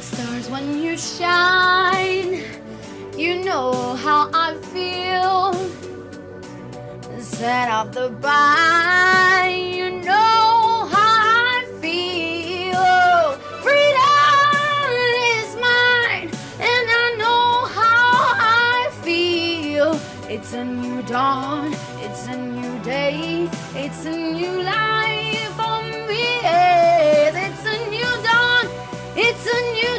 Stars when you shine, you know how I feel. Set up the bar, you know how I feel. Freedom is mine, and I know how I feel. It's a new dawn, it's a new day, it's a new life. it's a new